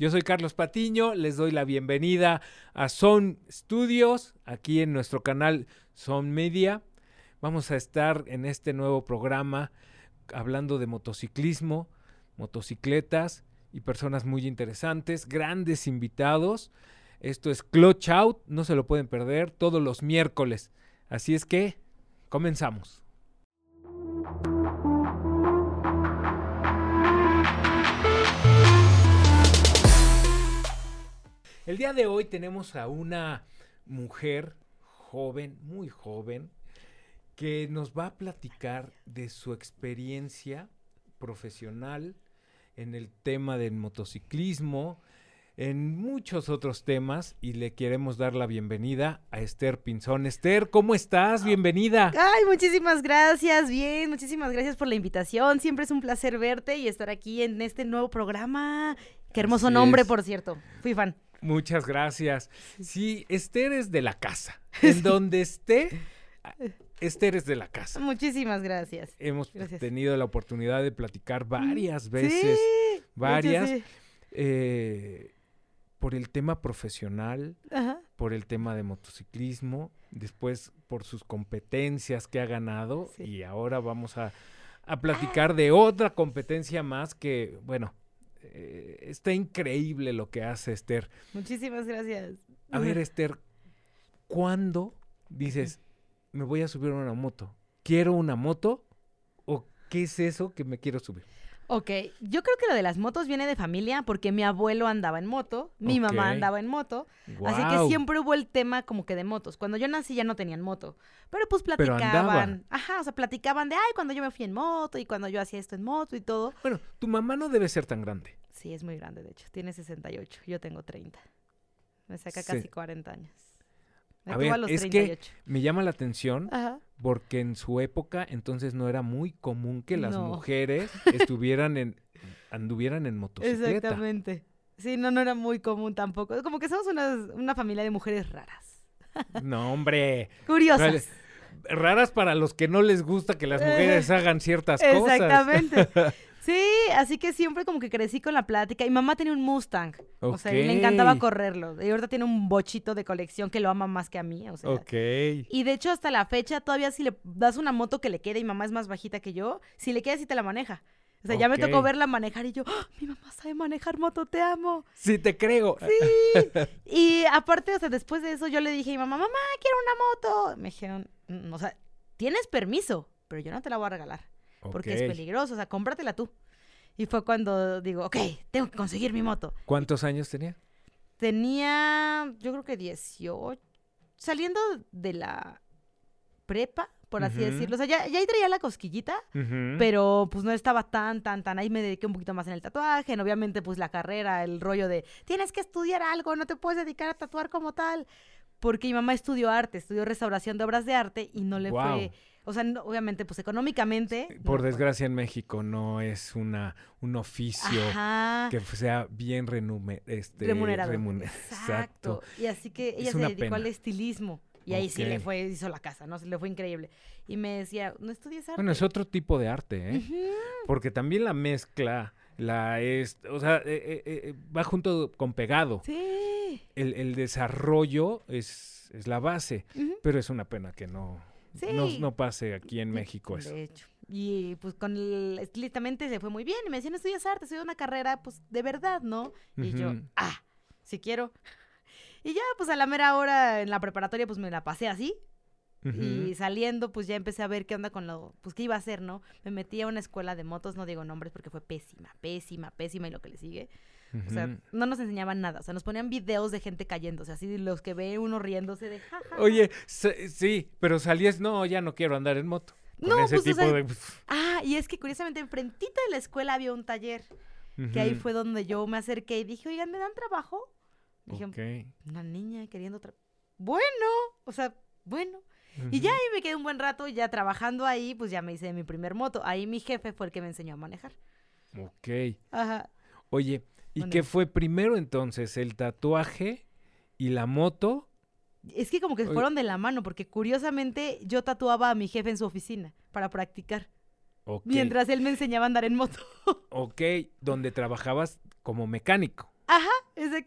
Yo soy Carlos Patiño, les doy la bienvenida a Son Studios, aquí en nuestro canal Son Media. Vamos a estar en este nuevo programa hablando de motociclismo, motocicletas y personas muy interesantes, grandes invitados. Esto es Clutch Out, no se lo pueden perder todos los miércoles. Así es que comenzamos. El día de hoy tenemos a una mujer joven, muy joven, que nos va a platicar de su experiencia profesional en el tema del motociclismo, en muchos otros temas y le queremos dar la bienvenida a Esther Pinzón. Esther, ¿cómo estás? Bienvenida. Ay, muchísimas gracias, bien, muchísimas gracias por la invitación. Siempre es un placer verte y estar aquí en este nuevo programa. Qué hermoso Así nombre, es. por cierto. Fui fan. Muchas gracias. Sí, Esther es de la casa. En donde esté, Esther es de la casa. Muchísimas gracias. Hemos Gracias. tenido la oportunidad de platicar varias veces, Sí, varias, sí. eh, por el tema profesional, Ajá. por el tema de motociclismo, después por sus competencias que ha ganado Sí. y ahora vamos a, a platicar de otra competencia más que, bueno, eh, está increíble lo que hace Esther. Muchísimas gracias. A ver, Esther, ¿cuándo dices, me voy a subir a una moto? ¿Quiero una moto? ¿O qué es eso que me quiero subir? Ok, yo creo que lo de las motos viene de familia porque mi abuelo andaba en moto, mi mamá andaba en moto, así que siempre hubo el tema como que de motos. Cuando yo nací ya no tenían moto, pero pues Pero platicaban, ajá, o sea, platicaban de, ay, cuando yo me fui en moto y cuando yo hacía esto en moto y todo. Bueno, tu mamá no debe ser tan grande. Sí, es muy grande, de hecho. Tiene 68. Yo tengo 30. Me saca Sí. casi 40 años. Me A ver, a los es que 38. me llama la atención Ajá. porque en su época entonces no era muy común que las No. mujeres estuvieran en anduvieran en motocicleta. Exactamente. Sí, no, no era muy común tampoco. Como que somos una, una familia de mujeres raras. No, hombre. Curiosas. Raras para los que no les gusta que las mujeres hagan ciertas cosas. Exactamente. Sí, así que siempre como que crecí con la plática. Y mamá tenía un Mustang. O sea, y le encantaba correrlo. Y ahorita tiene un bochito de colección que lo ama más que a mí. O sea, Ok. Y de hecho, hasta la fecha, todavía si le das una moto que le quede y mamá es más bajita que yo, si le queda, sí te la maneja. O sea, ya me tocó verla manejar y yo, "Ah, mi mamá sabe manejar moto, te amo. Sí, te creo. Sí. y aparte, o sea, después de eso, yo le dije a mi mamá, mamá, quiero una moto. Me dijeron, "Mm, o sea, tienes permiso, pero yo no te la voy a regalar porque es peligroso, o sea, cómpratela tú. Y fue cuando digo, ok, tengo que conseguir mi moto. ¿Cuántos años tenía? Tenía, yo creo que 18, saliendo de la prepa, por así decirlo. O sea, ya, ya ahí traía la cosquillita, pero pues no estaba tan, tan, tan. Ahí me dediqué un poquito más en el tatuaje. en obviamente, pues la carrera, el rollo de tienes que estudiar algo, no te puedes dedicar a tatuar como tal. Porque mi mamá estudió arte, estudió restauración de obras de arte y no le fue. O sea, no- obviamente, pues económicamente. Por desgracia en México no es una un oficio Ajá. que sea bien renume- este, remunerado. remuner- Exacto. Y así que ella Es se dedicó pena. al estilismo. Y ahí sí le fue, hizo la casa, ¿no? Se le fue increíble. Y me decía, no estudies arte. Bueno, es otro tipo de arte, ¿eh? Porque también la mezcla, la es, o sea, eh, eh, eh, va junto con pegado. Sí. El, el desarrollo es, es la base, pero es una pena que no, no, Sí. no pase aquí en México eso. De hecho. Y pues con el estilistamente se fue muy bien. Y me decían, estudias arte, estudias una carrera, pues de verdad, ¿no? Y yo, ah, si quiero. Y ya, pues a la mera hora en la preparatoria, pues me la pasé así. Y saliendo, pues ya empecé a ver qué onda con lo, pues qué iba a hacer, ¿no? Me metí a una escuela de motos, no digo nombres porque fue pésima, pésima, pésima y lo que le sigue. O sea, no nos enseñaban nada, o sea, nos ponían videos de gente cayéndose, así los que ve uno riéndose de ja, ja, ja. Oye, sí, pero salías, no, ya no quiero andar en moto. No, ese pues, o tipo sea, de... Ah, y es que curiosamente enfrentito de la escuela había un taller, que ahí fue donde yo me acerqué y dije, oigan, ¿me dan trabajo? Dije, una niña queriendo tra- Bueno, o sea, bueno. Y ya ahí me quedé un buen rato, ya trabajando ahí, pues ya me hice mi primer moto. Ahí mi jefe fue el que me enseñó a manejar. Ok. Ajá. Oye, ¿y Bueno. qué fue primero entonces? ¿El tatuaje y la moto? Es que como que Oye. fueron de la mano, porque curiosamente yo tatuaba a mi jefe en su oficina para practicar, Ok. mientras él me enseñaba a andar en moto. Ok, donde trabajabas como mecánico. Ajá, es de,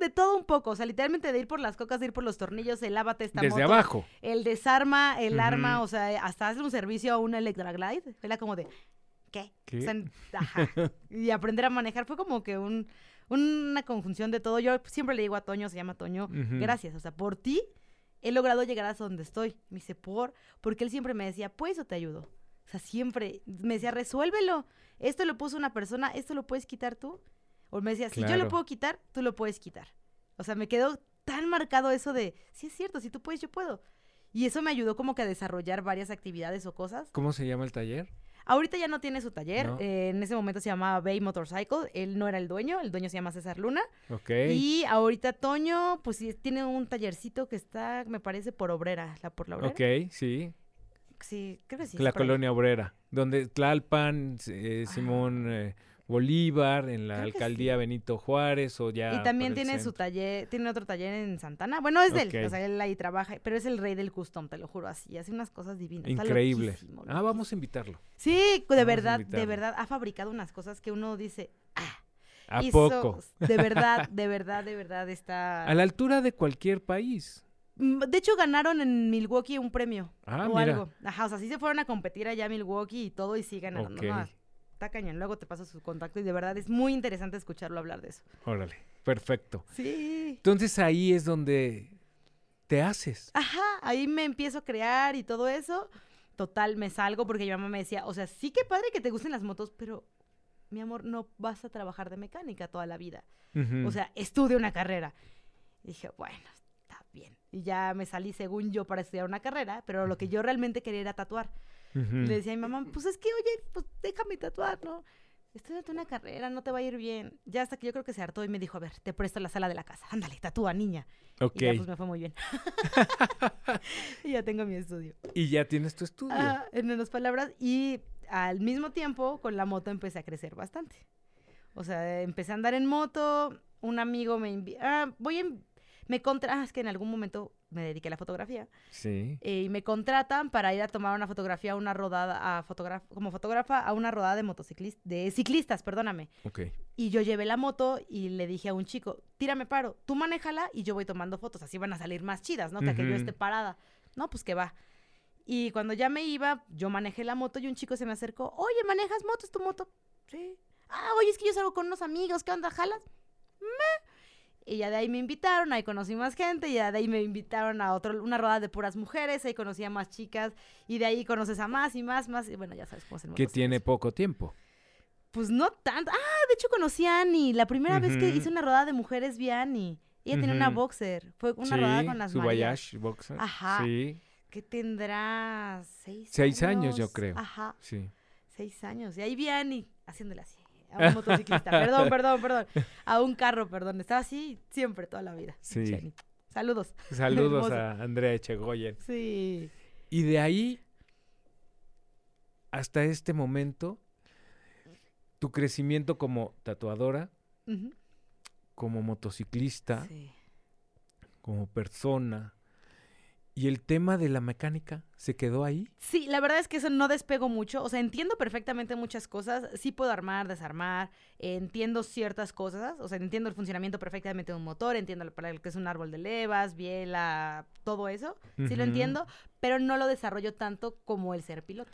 de todo un poco. O sea, literalmente de ir por las cocas, de ir por los tornillos, el lávate esta Desde moto, abajo. El desarma, el arma, o sea, hasta hacer un servicio a una Electroglide. Era como de, ¿qué? ¿Qué? O sea, ajá. Y aprender a manejar fue como que un, una conjunción de todo. Yo siempre le digo a Toño, se llama Toño, gracias. O sea, por ti he logrado llegar hasta donde estoy. Me dice, por, porque él siempre me decía, pues o te ayudo. O sea, siempre me decía, resuélvelo. Esto lo puso una persona, esto lo puedes quitar tú. O me decía, si yo lo puedo quitar, tú lo puedes quitar. O sea, me quedó tan marcado eso de, sí es cierto, si tú puedes, yo puedo. Y eso me ayudó como que a desarrollar varias actividades o cosas. ¿Cómo se llama el taller? Ahorita ya no tiene su taller. No. eh, en ese momento se llamaba Bay Motorcycle. Él no era el dueño. El dueño se llama César Luna. Ok. Y ahorita Toño, pues sí, tiene un tallercito que está, me parece, por Obrera. La, por la Obrera. Ok, sí. Sí, creo que sí. la ahí. colonia obrera, donde Tlalpan, eh, Simón eh, Bolívar, en la Creo alcaldía Benito Juárez o ya. Y también tiene su taller, tiene otro taller en Santana. Bueno, es de él, o sea, él ahí trabaja, pero es el rey del custom, te lo juro, así, hace unas cosas divinas. Increíble. loquísimo, Ah, vamos a invitarlo. Sí, de verdad, de verdad, ha fabricado unas cosas que uno dice, ah, ¿A hizo- poco? De verdad, de verdad, de verdad está... A la altura de cualquier país. Mm, De hecho, ganaron en Milwaukee un premio. Ah, o mira. algo. Ajá, o sea, sí se fueron a competir allá a Milwaukee y todo y sí ganaron. Ok. No, está cañón. Luego te paso su contacto y de verdad es muy interesante escucharlo hablar de eso. Órale, perfecto. Sí. Entonces ahí es donde te haces. Ajá, ahí me empiezo a crear y todo eso. Total, me salgo porque mi mamá me decía, o sea, sí que padre que te gusten las motos, pero mi amor, no vas a trabajar de mecánica toda la vida. Ujú. O sea, estudia una carrera. Y dije, bueno, está bien. Y ya me salí según yo para estudiar una carrera, pero lo que yo realmente quería era tatuar. Y le decía a mi mamá, pues es que, oye, pues déjame tatuar, ¿no? Estudiate una carrera, no te va a ir bien. Ya hasta que yo creo que se hartó y me dijo, a ver, te presto la sala de la casa. Ándale, tatúa, niña. Ok. Y ya pues me fue muy bien. y ya tengo mi estudio. Y ya tienes tu estudio. Ah, en menos palabras. Y al mismo tiempo, con la moto empecé a crecer bastante. O sea, empecé a andar en moto. Un amigo me invitó. Ah, voy en. Me contra. Ah, es que en algún momento me dediqué a la fotografía. Sí. eh, y me contratan para ir a tomar una fotografía, una rodada, a fotogra- como fotógrafa a una rodada de motociclistas, de ciclistas, perdóname. Ok. Y yo llevé la moto y le dije a un chico, tírame paro, tú manéjala y yo voy tomando fotos, así van a salir más chidas, ¿no? Que, a que yo esté parada. No, pues que va. Y cuando ya me iba, yo manejé la moto y un chico se me acercó, oye, ¿manejas moto? ¿Es tu moto? Sí. Ah, oye, es que yo salgo con unos amigos, ¿qué onda, jalas? Me. Y ya de ahí me invitaron, ahí conocí más gente, y ya de ahí me invitaron a otro, una rodada de puras mujeres, ahí conocí a más chicas, y de ahí conoces a más y más, más, y bueno, ya sabes cómo es el Que tiene poco tiempo. Pues no tanto. Ah, de hecho conocí a Annie. La primera vez que hice una rodada de mujeres vi a Annie. Ella tenía una boxer. Fue una sí, rodada con las su Marías. Boxer. Ajá. Sí, Que tendrá seis, Seis años, yo creo. Ajá, sí. seis años. Y ahí vi a Annie haciéndole así. A un motociclista. perdón, perdón, perdón. A un carro, perdón. Estaba así siempre, toda la vida. Sí. Saludos. Saludos a Andrea Echegoyen. Sí. Y de ahí hasta este momento, tu crecimiento como tatuadora, como motociclista, Sí. como persona, y el tema de la mecánica se quedó ahí. Sí, la verdad es que eso no despego mucho. O sea, entiendo perfectamente muchas cosas. Sí puedo armar, desarmar. Entiendo ciertas cosas. O sea, entiendo el funcionamiento perfectamente de un motor. Entiendo lo- que es un árbol de levas, biela, todo eso. Sí lo entiendo. Pero no lo desarrollo tanto como el ser piloto.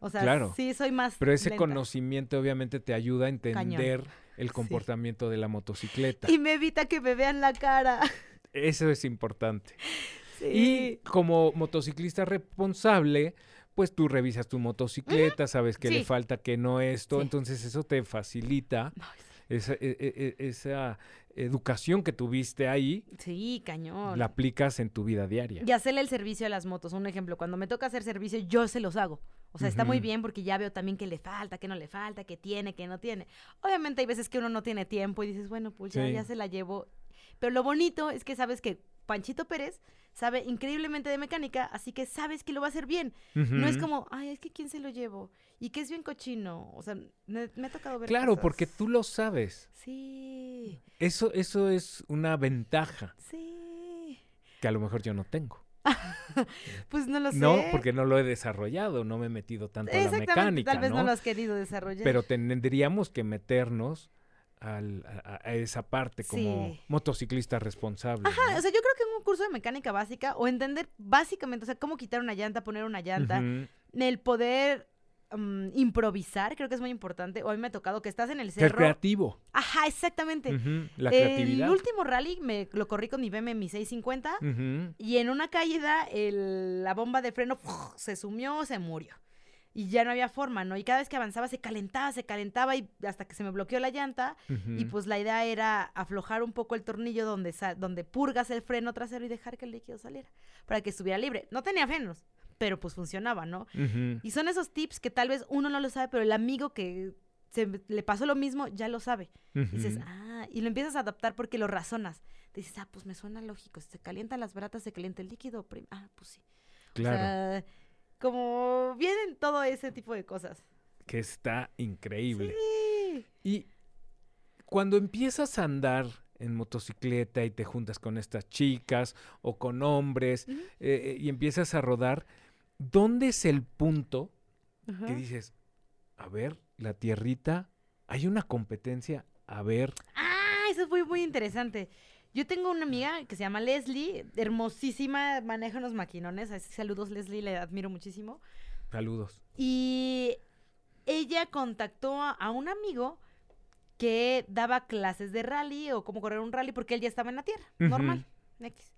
O sea, Claro. sí soy más. Pero ese lenta. conocimiento obviamente te ayuda a entender el Sí. comportamiento de la motocicleta. Y me evita que me vean la cara. Eso es importante. Sí. Y como motociclista responsable, pues tú revisas tu motocicleta, sabes que le falta, que no esto, Sí. entonces eso te facilita esa, e- e- e- esa educación que tuviste ahí, Sí, cañón. la aplicas en tu vida diaria. Y hacerle el servicio a las motos. Un ejemplo, cuando me toca hacer servicio, yo se los hago. O sea, está muy bien porque ya veo también que le falta, que no le falta, que tiene, que no tiene. Obviamente hay veces que uno no tiene tiempo y dices, bueno, pues ya, Sí. ya se la llevo. Pero lo bonito es que sabes que Panchito Pérez sabe increíblemente de mecánica, así que sabes que lo va a hacer bien. No es como, ay, es que quién se lo llevo. Y que es bien cochino. O sea, me, me ha tocado ver. Claro, cosas. porque tú lo sabes. Sí, Eso, eso es una ventaja sí. que a lo mejor yo no tengo. Pues no lo sé. No, porque no lo he desarrollado, no me he metido tanto a la mecánica, tal vez no, ¿no? lo has querido desarrollar. Pero tendríamos que meternos al- a, a esa parte como Sí. motociclista responsable. Ajá, ¿no? o sea, yo creo que en un curso de mecánica básica o entender básicamente, o sea, cómo quitar una llanta, poner una llanta, Ujú. el poder mm, improvisar, creo que es muy importante. O a mí me ha tocado que estás en el Ser cerro. creativo. Ajá, exactamente. La creatividad. El último rally me lo corrí con mi BM, mi 650. Ujú. Y en una caída, el- la bomba de freno se sumió, se murió. Y ya no había forma, ¿no? Y cada vez que avanzaba se calentaba, se calentaba y hasta que se me bloqueó la llanta. Y pues la idea era aflojar un poco el tornillo donde, sa- donde purgas el freno trasero y dejar que el líquido saliera para que estuviera libre. No tenía frenos, pero pues funcionaba, ¿no? Y son esos tips que tal vez uno no lo sabe, pero el amigo que se, le pasó lo mismo ya lo sabe. Y dices, ah, y lo empiezas a adaptar porque lo razonas. Dices, ah, pues me suena lógico. Si se calientan las bratas, se calienta el líquido. Ah, pues sí. Claro. O sea, como vienen todo ese tipo de cosas. que está increíble. Sí. Y cuando empiezas a andar en motocicleta y te juntas con estas chicas o con hombres Ujú. eh, y empiezas a rodar, ¿dónde es el punto que dices, a ver, la tierrita, hay una competencia, a ver, Ah, eso fue muy interesante. Yo tengo una amiga que se llama Leslie, hermosísima, maneja unos maquinones. así, Saludos, Leslie, le admiro muchísimo. saludos. Y ella contactó a, un amigo que daba clases de rally o cómo correr un rally porque él ya estaba en la tierra, normal. X.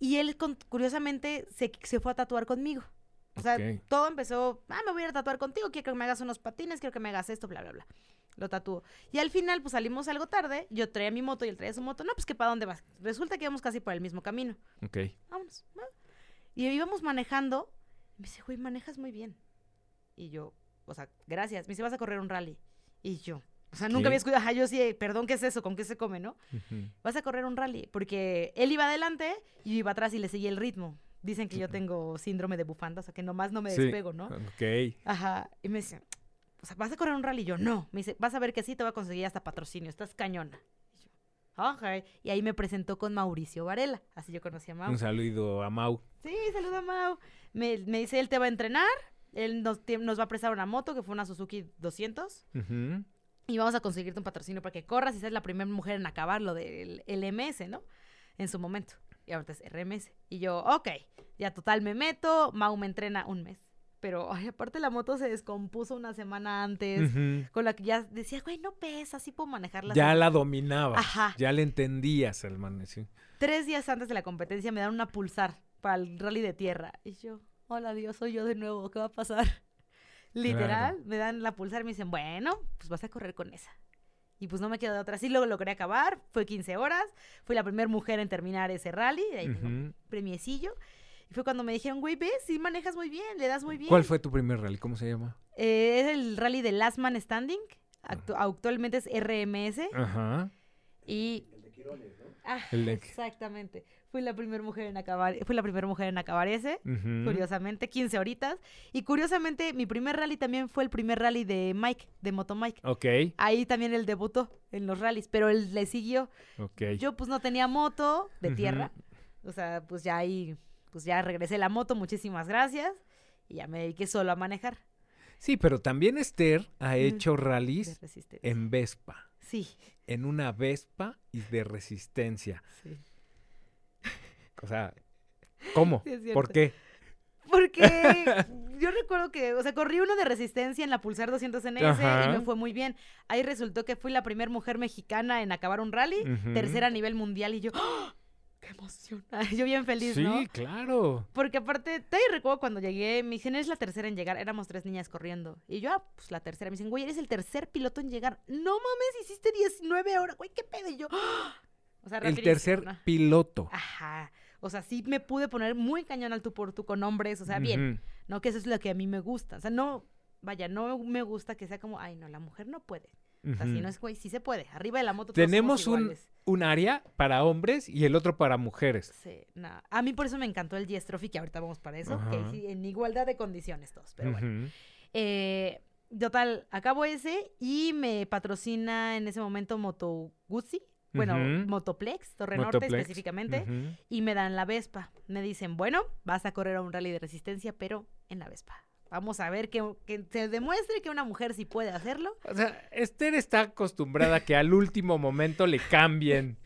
Y él, curiosamente, se, se fue a tatuar conmigo. O sea, todo empezó, ah, me voy a ir a tatuar contigo, quiero que me hagas unos patines, quiero que me hagas esto, bla, bla, bla. Lo tatuó. Y al final, pues salimos algo tarde, yo traía mi moto y él traía su moto. No, pues que para dónde vas. Resulta que íbamos casi por el mismo camino. Ok. Vámonos. va. Y íbamos manejando. Y me dice, güey, manejas muy bien. Y yo, o sea, gracias. Me dice, vas a correr un rally. Y yo, o sea, nunca había escuchado. Ajá, yo sí, perdón, ¿qué es eso? ¿Con qué se come, no? Vas a correr un rally. Porque él iba adelante y yo iba atrás y le seguía el ritmo. Dicen que yo tengo síndrome de bufanda, o sea, que nomás no me Sí. despego, ¿no? Ok. Ajá. Y me dice, o sea, ¿vas a correr un rally? Y yo, no. Me dice, vas a ver que sí, te voy a conseguir hasta patrocinio. Estás cañona. Y yo, "Ok". Y ahí me presentó con Mauricio Varela. Así yo conocí a Mau. Un saludo a Mau. Sí, saluda Mau. Me, me dice, él te va a entrenar. Él nos, tie- nos va a prestar una moto, que fue una Suzuki 200. Ujú. Y vamos a conseguirte un patrocinio para que corras y seas la primera mujer en acabar lo del LMS, ¿no? En su momento. Y ahorita es RMS. Y yo, ok, ya total me meto. Mau me entrena un mes. Pero, ay, aparte la moto se descompuso una semana antes. Ujú. Con la que ya decía, güey, no pesa, sí puedo manejarla. Ya así". la dominaba. Ajá. Ya le entendías al man. sí. Tres días antes de la competencia me dan una pulsar para el rally de tierra. Y yo, hola Dios, soy yo de nuevo, ¿qué va a pasar? Literal, Claro. me dan la pulsar y me dicen, bueno, pues vas a correr con esa. Y pues no me quedo de otra. Sí lo logré acabar, fue 15 horas, fui la primera mujer en terminar ese rally, de ahí tengo un Ujú. premiecillo. Y fue cuando me dijeron, güey, ves, sí manejas muy bien, le das muy bien. ¿Cuál fue tu primer rally? ¿Cómo se llama? Eh, es el rally de Last Man Standing, actu- actualmente es RMS. Ajá. Y. Ah, El de- Exactamente. Fui la primera mujer en acabar, fui la primera mujer en acabar ese, curiosamente, 15 horitas. Y curiosamente, mi primer rally también fue el primer rally de Mike, de Moto Mike. Ok, Ahí también él debutó en los rallies, pero él le siguió. ok. Yo pues no tenía moto de tierra. O sea, pues ya ahí, pues ya regresé la moto, muchísimas gracias. Y ya me dediqué solo a manejar. Sí, pero también Esther ha hecho rallies en Vespa. Sí, En una Vespa y de resistencia. sí. O sea, ¿cómo? Sí. ¿Por qué? Porque yo recuerdo que, o sea, corrí uno de resistencia en la Pulsar 200 NS y Ajá. me fue muy bien. Ahí resultó que fui la primera mujer mexicana en acabar un rally, tercera a nivel mundial y yo, ¡ah! ¡Qué emoción! Yo bien feliz, sí, ¿no? claro. Porque aparte, te recuerdo cuando llegué, me dicen, eres la tercera en llegar, éramos tres niñas corriendo. Y yo, ah, pues la tercera. Me dicen, güey, eres el tercer piloto en llegar. No mames, hiciste 19 horas, güey, qué pedo. Y yo, ¡ah! o sea, El tercer ¿no? piloto. Ajá. O sea, sí me pude poner muy cañón al tú por tú con hombres, o sea, bien. ¿no? Que eso es lo que a mí me gusta. O sea, no, vaya, no me gusta que sea como, ay, no, la mujer no puede. O sea, si no es, güey, sí se puede. Arriba de la moto todos Tenemos somos un. Un área para hombres y el otro para mujeres. Sí, no. A mí por eso me encantó el Yes Trophy, que ahorita vamos para eso, que sí, en igualdad de condiciones todos, pero bueno. Eh, total, acabo ese y me patrocina en ese momento Moto Guzzi, bueno. Motoplex, Torre Norte Motoplex. específicamente, y me dan la Vespa. Me dicen, bueno, vas a correr a un rally de resistencia, pero en la Vespa. Vamos a ver que, que se demuestre que una mujer sí puede hacerlo. O sea, Esther está acostumbrada a que al último momento le cambien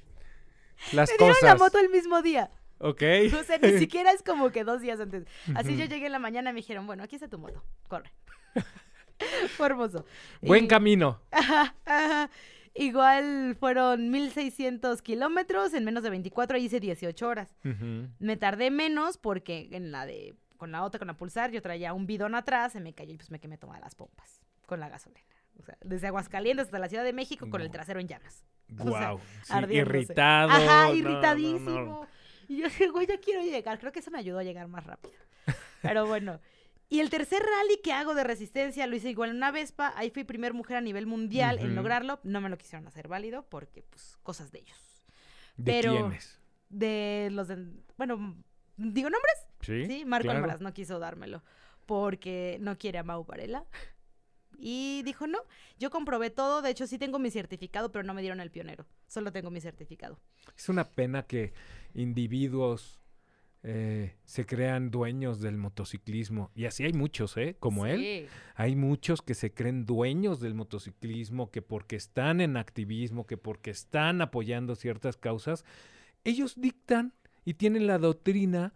las Me dieron cosas. la moto el mismo día. Ok. O sea, ni siquiera es como que dos días antes. Así yo llegué en la mañana y me dijeron, bueno, aquí está tu moto, corre. Fue hermoso. Buen Y- camino. Ajá, ajá. Igual fueron 1600 kilómetros, en menos de 24 hice 18 horas. Me tardé menos porque en la de, con la otra, con la pulsar, yo traía un bidón atrás, se me cayó y pues me quemé todas las pompas con la gasolina. O sea, desde Aguascalientes hasta la Ciudad de México con el trasero en llamas. O sea. Sí, ardiéndose. irritado. Ajá, no, irritadísimo. no. Y yo dije, güey, ya quiero llegar. Creo que eso me ayudó a llegar más rápido. Pero bueno. Y el tercer rally que hago de resistencia lo hice igual en una Vespa. Ahí fui primer mujer a nivel mundial en lograrlo. No me lo quisieron hacer válido porque, pues, cosas de ellos. ¿De Pero- quiénes? De los de. Bueno, ¿digo nombres? Sí. Sí, Marco claro. Almaraz no quiso dármelo porque no quiere a Mau Varela. Y dijo, no, yo comprobé todo, de hecho sí tengo mi certificado, pero no me dieron el pionero, solo tengo mi certificado. Es una pena que individuos eh, se crean dueños del motociclismo. Y así hay muchos, ¿eh? Como él. Sí. Hay muchos que se creen dueños del motociclismo, que porque están en activismo, que porque están apoyando ciertas causas, ellos dictan y tienen la doctrina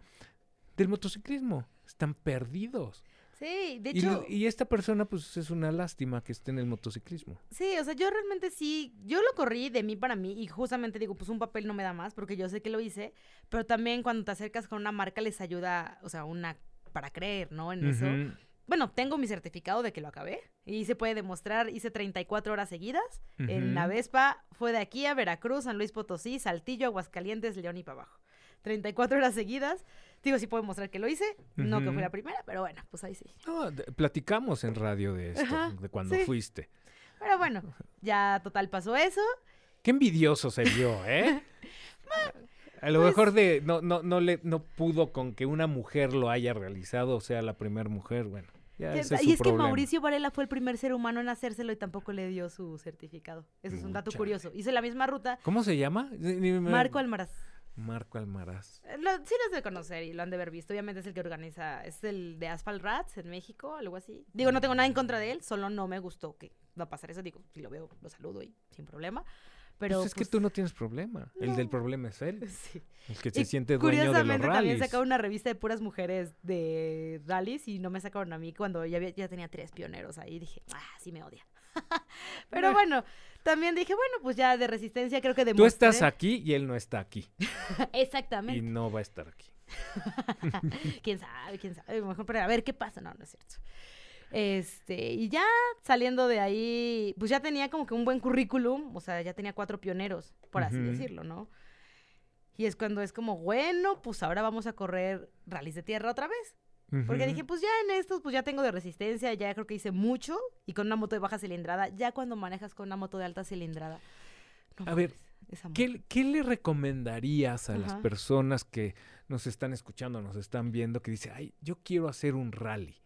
del motociclismo. Están perdidos. Sí, de hecho, y esta persona, pues es una lástima que esté en el motociclismo. sí, o sea, yo realmente sí, yo lo corrí de mí para mí y justamente digo, pues un papel no me da más porque yo sé que lo hice, pero también cuando te acercas con una marca les ayuda, o sea, una para creer, ¿no? En eso. Bueno, tengo mi certificado de que lo acabé y se puede demostrar, hice 34 horas seguidas en la. Vespa, fue de aquí a Veracruz, San Luis Potosí, Saltillo, Aguascalientes, León y para abajo. 34 horas seguidas. Digo, sí puedo mostrar que lo hice, no que fue la primera, pero bueno, pues ahí sí. No, platicamos en radio de esto, Ajá, de cuando sí. fuiste. Pero bueno, ya total pasó eso. Qué envidioso se vio, ¿eh? A lo pues- mejor de no, no, no le no pudo con que una mujer lo haya realizado, o sea, la primera mujer, bueno. Ya ¿Quién ese es sa- su y es que. Mauricio Varela fue el primer ser humano en hacérselo y tampoco le dio su certificado. Eso es un dato curioso. Hice la misma ruta. ¿Cómo se llama? Marco Almaraz. Marco Almaraz. Eh, lo- sí los de conocer y lo han de haber visto. Obviamente es el que organiza, es el de Asphalt Rats en México, algo así. Digo, no tengo nada en contra de él, solo no me gustó que va a pasar eso. Digo, si lo veo, lo saludo y sin problema. Pero pues es que pues, tú no tienes problema. El del problema es él, sí. el que se Y siente dueño de los Curiosamente también sacaron una revista de puras mujeres de rallies y no me sacaron a mí cuando ya, había- ya tenía tres pioneros ahí. Dije, ah, sí me odia. Pero bueno, también dije, bueno, pues ya de resistencia creo que Tú demostré. estás aquí y él no está aquí. Y Exactamente. no va a estar aquí. quién sabe, quién sabe. Mejor, pero a ver qué pasa. No, no es cierto. Este, y ya saliendo de ahí, pues ya tenía como que un buen currículum, o sea, ya tenía cuatro pioneros, por así decirlo, ¿no? Y es cuando es como, bueno, pues ahora vamos a correr rallies de tierra otra vez. Porque dije, pues ya en estos, pues ya tengo de resistencia, ya creo que hice mucho. Y con una moto de baja cilindrada, ya cuando manejas con una moto de alta cilindrada. no A ver. ¿Qué, qué le recomendarías a las personas que nos están escuchando, nos están viendo, que dicen, ay, yo quiero hacer un rally?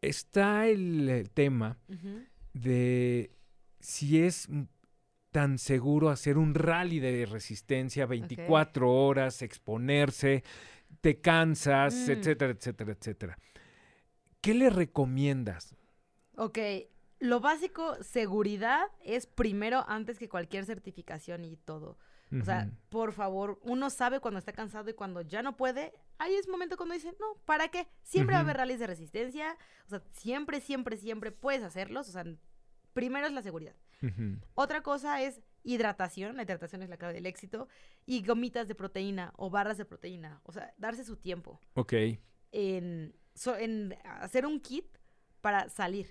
Está el, tema de si es tan seguro hacer un rally de resistencia 24 horas, exponerse, te cansas, Mm. etcétera, etcétera, etcétera. ¿Qué le recomiendas? Ok, lo básico, seguridad es primero antes que cualquier certificación y todo. O sea, por favor, uno sabe cuando está cansado y cuando ya no puede. Ahí es momento cuando dice, no, ¿para qué? Siempre va a haber rallies de resistencia. O sea, siempre, siempre, siempre puedes hacerlos. O sea, primero es la seguridad. Otra cosa es hidratación. La hidratación es la clave del éxito. Y gomitas de proteína o barras de proteína. O sea, darse su tiempo Ok. en, so- en hacer un kit para salir.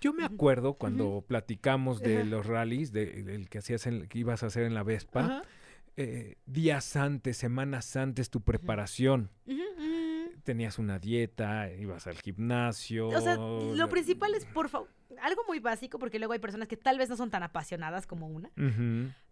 Yo me acuerdo cuando platicamos de los rallies, de, del que hacías en- que ibas a hacer en la Vespa, eh, días antes, semanas antes, tu preparación. Tenías una dieta, ibas al gimnasio. O sea, lo principal es, por favor, algo muy básico, porque luego hay personas que tal vez no son tan apasionadas como una,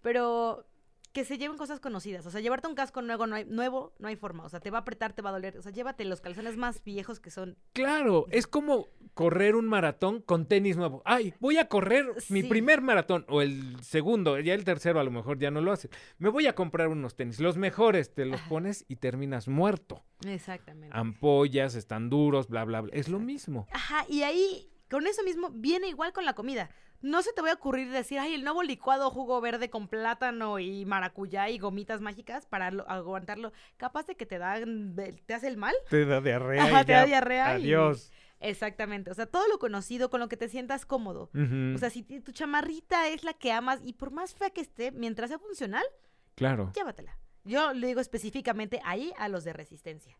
pero que se lleven cosas conocidas. O sea, llevarte un casco nuevo no, hay, nuevo no hay forma. O sea, te va a apretar, te va a doler. O sea, llévate los calzones más viejos que son. Claro, es como correr un maratón con tenis nuevo. Ay, voy a correr mi primer maratón o el segundo, ya el tercero a lo mejor ya no lo haces. Me voy a comprar unos tenis, los mejores, te los Ajá. pones y terminas muerto. Exactamente. Ampollas, están duros, bla, bla, bla. Es lo mismo. Ajá, y ahí, con eso mismo, viene igual con la comida. No se te va a ocurrir decir, ay, el nuevo licuado jugo verde con plátano y maracuyá y gomitas mágicas para lo- aguantarlo. Capaz de que te dan, de- te hace el mal. Te da diarrea. Ajá, y te da diarrea y- Adiós. Exactamente. O sea, todo lo conocido, con lo que te sientas cómodo. O sea, si tu chamarrita es la que amas y por más fea que esté, mientras sea funcional, claro. llévatela. Yo le digo específicamente ahí a los de resistencia.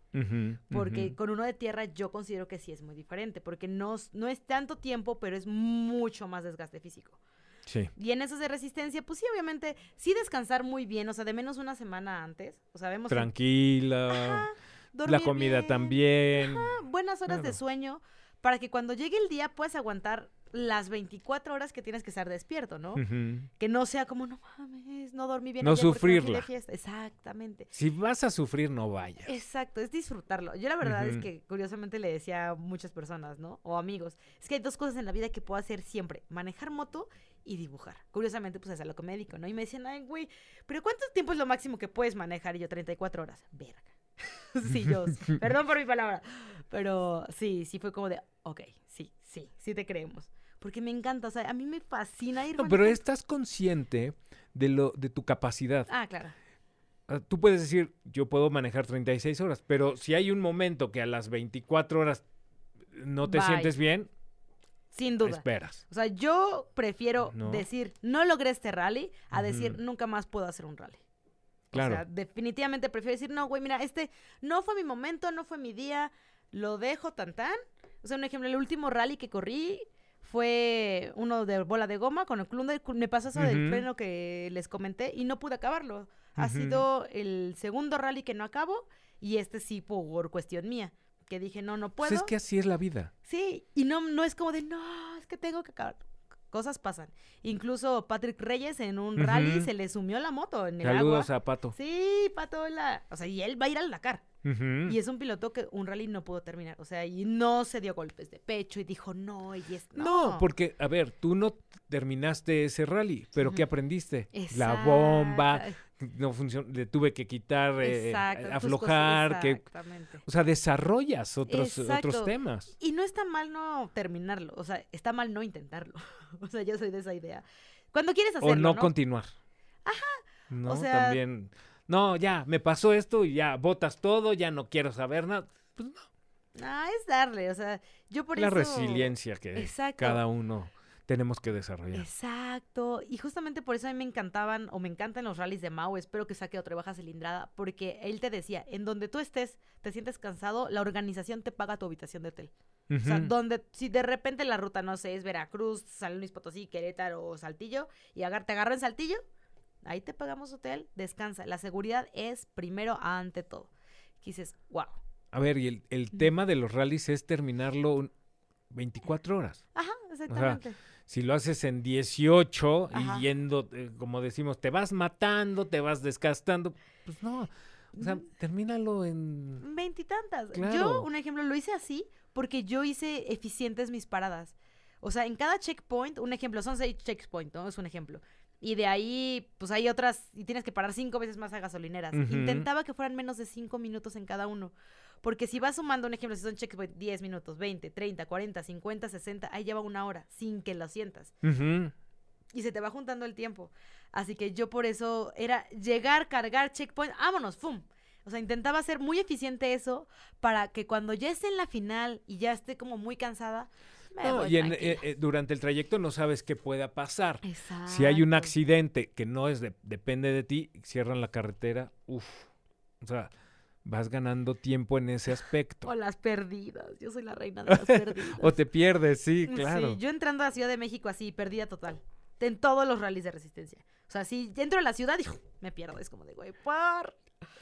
Porque con uno de tierra yo considero que sí es muy diferente. Porque no, no es tanto tiempo, pero es mucho más desgaste físico. Sí. Y en esos de resistencia, pues sí, obviamente, sí descansar muy bien. O sea, de menos una semana antes. O sea, vemos... que- Tranquila. Ajá, La comida bien, también. ajá, buenas horas de sueño. Para que cuando llegue el día puedas aguantar las 24 horas que tienes que estar despierto, ¿no? Que no sea como, no mames, no dormí bien. No sufrirla. fiesta". Exactamente. Si vas a sufrir, no vayas. Exacto, es disfrutarlo. Yo la verdad es que curiosamente le decía a muchas personas, ¿no? O amigos, es que hay dos cosas en la vida que puedo hacer siempre, manejar moto y dibujar. Curiosamente, pues es a lo que me dedico, ¿no? Y me decían, ay, güey, pero ¿cuánto tiempo es lo máximo que puedes manejar? Y yo, 34 horas. Verga. sí, yo, perdón por mi palabra, pero sí, sí fue como de, ok, sí, sí, sí te creemos. Porque me encanta, o sea, a mí me fascina ir No, pero estás consciente de lo de tu capacidad. Ah, claro. Ah, Tú puedes decir, yo puedo manejar 36 horas, pero si hay un momento que a las 24 horas no te Bye. sientes bien, Sin duda. esperas. O sea, yo prefiero No. decir, no logré este rally, a decir, nunca más puedo hacer un rally. Claro. O sea, definitivamente prefiero decir, no, güey, mira, este no fue mi momento, no fue mi día, lo dejo tan tan. O sea, un ejemplo, el último rally que corrí fue uno de bola de goma con el club de- me pasó eso del freno que les comenté y no pude acabarlo. Ha sido el segundo rally que no acabo y este sí por cuestión mía, que dije, no, no puedo. Pues es que así es la vida. Sí, y no, no es como de, no, es que tengo que acabar. Cosas pasan. Incluso Patrick Reyes en un rally se le sumió la moto en el Saludos agua. a Pato. Sí, Pato, la... O sea, y él va a ir al Dakar. Y es un piloto que un rally no pudo terminar. O sea, y no se dio golpes de pecho y dijo, no, y es... No, porque, a ver, tú no terminaste ese rally, pero ¿qué Ujú. aprendiste? La bomba, no funcionó, le tuve que quitar, eh, aflojar, cosas, que, Exactamente. o sea, desarrollas otros, Exacto. otros temas. Y no está mal no terminarlo. O sea, está mal no intentarlo. o sea, yo soy de esa idea. Cuando quieres hacerlo, o no, ¿no? continuar. Ajá. No, sea- también. No, ya, me pasó esto y ya botas todo, ya no quiero saber nada. Pues no. Ah, es darle, o sea, yo por la eso... resiliencia que Exacto. cada uno tenemos que desarrollar. Exacto, y justamente por eso a mí me encantaban o me encantan los rallies de Mau, espero que saque otra baja cilindrada, porque él te decía, en donde tú estés, te sientes cansado, la organización te paga tu habitación de hotel. O sea, donde, si de repente la ruta, no sé, es Veracruz, San Luis Potosí, Querétaro o Saltillo, y agar- te agarran Saltillo, ahí te pagamos hotel, descansa. La seguridad es primero ante todo. Y dices, wow. A ver, y el, el tema de los rallies es terminarlo un- 24 horas. Ajá, exactamente. Si lo haces en 18 Ajá. y yendo, eh, como decimos, te vas matando, te vas desgastando, pues no. O sea, Mm. termínalo en... Veintitantas. Claro. Yo, un ejemplo, lo hice así porque yo hice eficientes mis paradas. O sea, en cada checkpoint, un ejemplo, son seis checkpoints, ¿no? Es un ejemplo. Y de ahí, pues hay otras, y tienes que parar cinco veces más a gasolineras. Intentaba que fueran menos de cinco minutos en cada uno. Porque si vas sumando, un ejemplo, si son checkpoint 10 minutos, 20, 30, 40, 50, 60, ahí lleva una hora, sin que lo sientas. Y se te va juntando el tiempo. Así que yo por eso era llegar, cargar, checkpoint, vámonos, ¡fum! O sea, intentaba hacer muy eficiente eso para que cuando ya esté en la final y ya esté como muy cansada, No, y en- eh, eh, durante el trayecto no sabes qué pueda pasar. Exacto. Si hay un accidente que no es de, depende de ti, cierran la carretera, uff. O sea, vas ganando tiempo en ese aspecto. O las perdidas. Yo soy la reina de las perdidas. O te pierdes, sí, claro. Sí, yo entrando a la Ciudad de México así, perdida total. En todos los rallies de resistencia. O sea, si entro a la ciudad y me pierdo. Es como de, güey, por...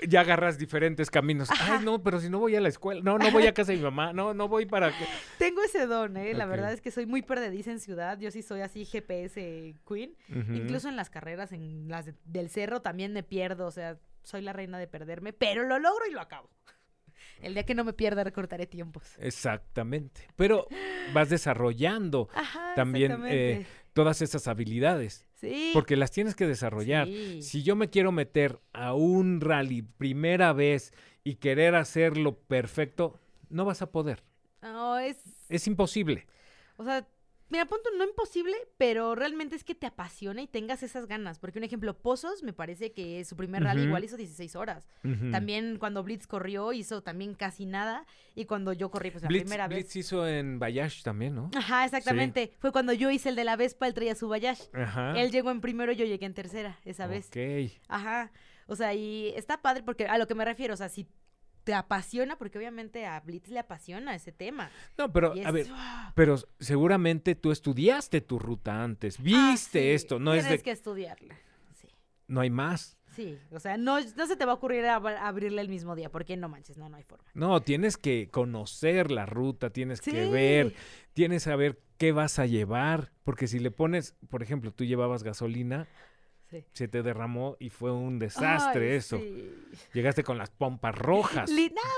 ya agarras diferentes caminos. Ajá. Ay, no, pero si no voy a la escuela, no, no voy a casa de mi mamá, no, no voy para... Tengo ese don, ¿eh? La verdad es que soy muy perdediza en ciudad. Yo sí soy así GPS queen. Incluso en las carreras, en las de- del cerro, también me pierdo. O sea, soy la reina de perderme, pero lo logro y lo acabo. El día que no me pierda, recortaré tiempos. Exactamente. Pero vas desarrollando Ajá, también eh. Todas esas habilidades, Sí. porque las tienes que desarrollar. Sí. Si yo me quiero meter a un rally primera vez y querer hacerlo perfecto, no vas a poder. No, es. Es imposible. O sea, mira, punto no imposible, pero realmente es que te apasiona y tengas esas ganas. Porque un ejemplo, Pozos me parece que su primer rally igual hizo 16 horas. También cuando Blitz corrió hizo también casi nada. Y cuando yo corrí, pues la Blitz, primera vez. Blitz hizo en Bayash también, ¿no? Ajá, exactamente. Fue cuando yo hice el de la Vespa, él traía su Bayash. Ajá. Él llegó en primero, yo llegué en tercera esa vez. Ok. Ajá. O sea, y está padre porque a lo que me refiero, o sea, si te apasiona, porque obviamente a Blitz le apasiona ese tema. No, pero a es- ver, pero seguramente tú estudiaste tu ruta antes, Ah, viste sí, esto, no es Tienes de que estudiarla. Sí. no hay más. Sí, o sea, no, no se te va a ocurrir ab- abrirle el mismo día, porque no manches, no, no hay forma. No, tienes que conocer la ruta, tienes que ver, tienes que saber qué vas a llevar, porque si le pones, por ejemplo, tú llevabas gasolina, Sí. se te derramó y fue un desastre Ay, eso. sí. Llegaste con las pompas rojas. No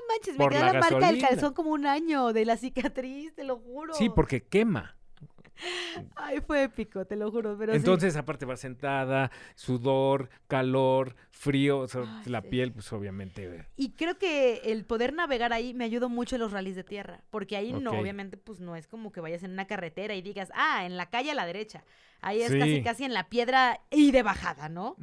manches, me quedó la la, marca del calzón como un año de la cicatriz, te lo juro. Sí, porque quema. Ay, fue épico, te lo juro, pero sí. Entonces, aparte vas sentada, sudor, calor, frío, o sea, Ay, la sí. piel, pues obviamente. eh, Y creo que el poder navegar ahí me ayudó mucho en los rallies de tierra, porque ahí no, obviamente, pues no es como que vayas en una carretera y digas, ah, en la calle a la derecha. Ahí es Sí. casi, casi en la piedra y de bajada, ¿no?